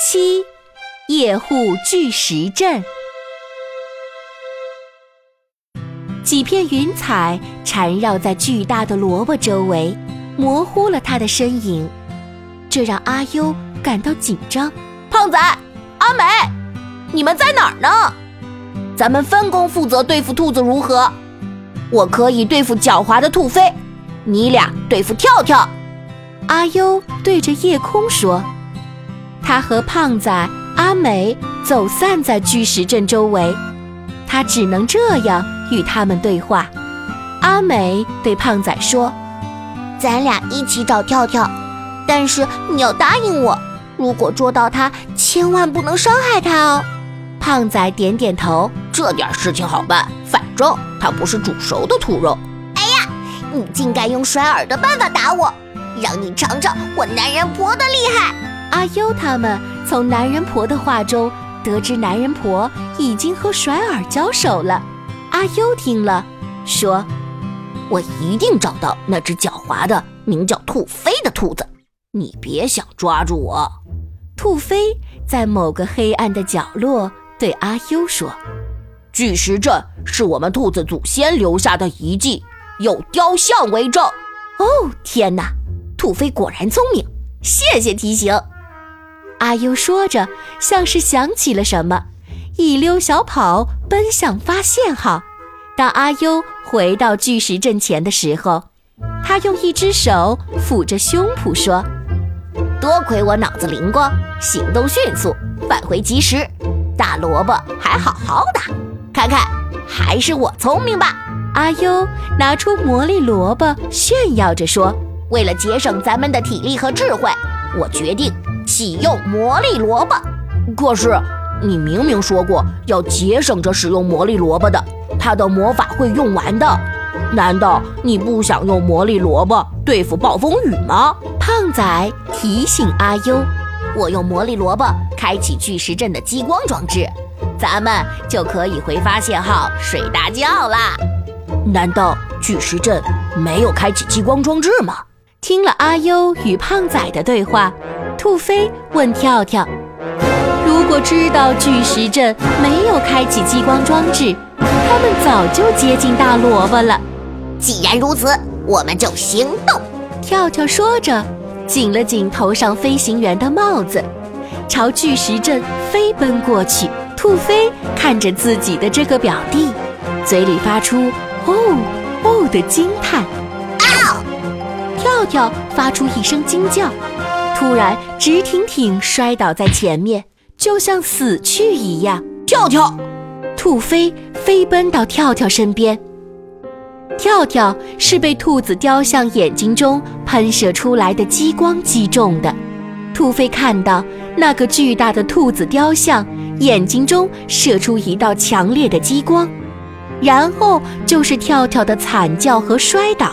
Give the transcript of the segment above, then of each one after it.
七，夜户巨石阵。几片云彩缠绕在巨大的萝卜周围，模糊了他的身影，这让阿优感到紧张。胖仔、阿美，你们在哪儿呢？咱们分工负责对付兔子，如何？我可以对付狡猾的兔飞，你俩对付跳跳。阿优对着夜空说。他和胖仔、阿美走散在巨石阵周围，他只能这样与他们对话。阿美对胖仔说：“咱俩一起找跳跳，但是你要答应我，如果捉到他，千万不能伤害他哦。”胖仔点点头：“这点事情好办，反正他不是煮熟的兔肉。”哎呀，你竟敢用甩耳的办法打我，让你尝尝我男人婆的厉害！阿优他们从男人婆的话中得知，男人婆已经和甩耳交手了。阿优听了，说：“我一定找到那只狡猾的名叫兔飞的兔子，你别想抓住我。”兔飞在某个黑暗的角落对阿优说：“巨石阵是我们兔子祖先留下的遗迹，有雕像为证。”哦，天哪！兔飞果然聪明，谢谢提醒。阿优说着，像是想起了什么，一溜小跑奔向发现号。当阿优回到巨石阵前的时候，他用一只手抚着胸脯说：“多亏我脑子灵光，行动迅速，返回及时，大萝卜还好好的。看看，还是我聪明吧？”阿优拿出魔力萝卜，炫耀着说：“为了节省咱们的体力和智慧，我决定。”启用魔力萝卜，可是你明明说过要节省着使用魔力萝卜的，它的魔法会用完的。难道你不想用魔力萝卜对付暴风雨吗？胖仔提醒阿优：“我用魔力萝卜开启巨石阵的激光装置，咱们就可以回发现号睡大觉啦。”难道巨石阵没有开启激光装置吗？听了阿优与胖仔的对话。兔飞问跳跳：“如果知道巨石阵没有开启激光装置，他们早就接近大萝卜了。既然如此，我们就行动。”跳跳说着，紧了紧头上飞行员的帽子，朝巨石阵飞奔过去。兔飞看着自己的这个表弟，嘴里发出“哦哦”的惊叹。啊！跳跳发出一声惊叫。突然，直挺挺摔倒在前面，就像死去一样。跳跳，兔飞飞奔到跳跳身边。跳跳是被兔子雕像眼睛中喷射出来的激光击中的。兔飞看到那个巨大的兔子雕像眼睛中射出一道强烈的激光，然后就是跳跳的惨叫和摔倒。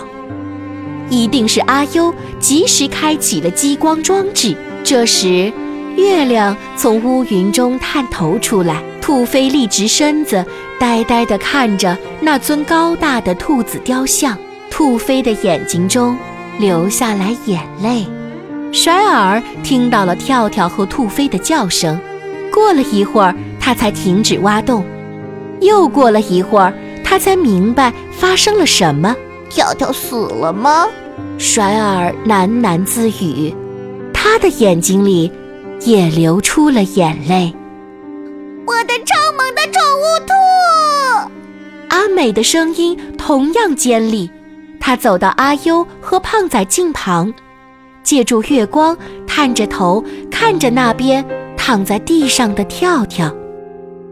一定是阿优及时开启了激光装置。这时，月亮从乌云中探头出来，兔飞立直身子，呆呆地看着那尊高大的兔子雕像。兔飞的眼睛中流下来眼泪。甩耳听到了跳跳和兔飞的叫声，过了一会儿，他才停止挖洞。又过了一会儿，他才明白发生了什么。跳跳死了吗？甩耳喃喃自语，他的眼睛里也流出了眼泪。我的超萌的宠物兔！阿美的声音同样尖利。她走到阿优和胖仔近旁，借助月光，探着头看着那边躺在地上的跳跳。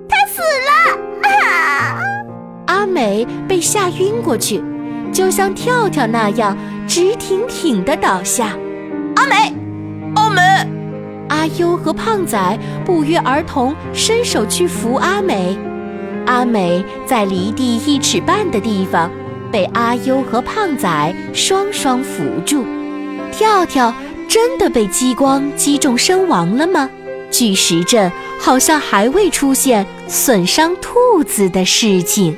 他死了！啊！阿美被吓晕过去。就像跳跳那样直挺挺地倒下，阿美，阿美，阿优和胖仔不约而同伸手去扶阿美。阿美在离地一尺半的地方，被阿优和胖仔双双扶住。跳跳真的被激光击中身亡了吗？巨石阵好像还未出现损伤兔子的事情。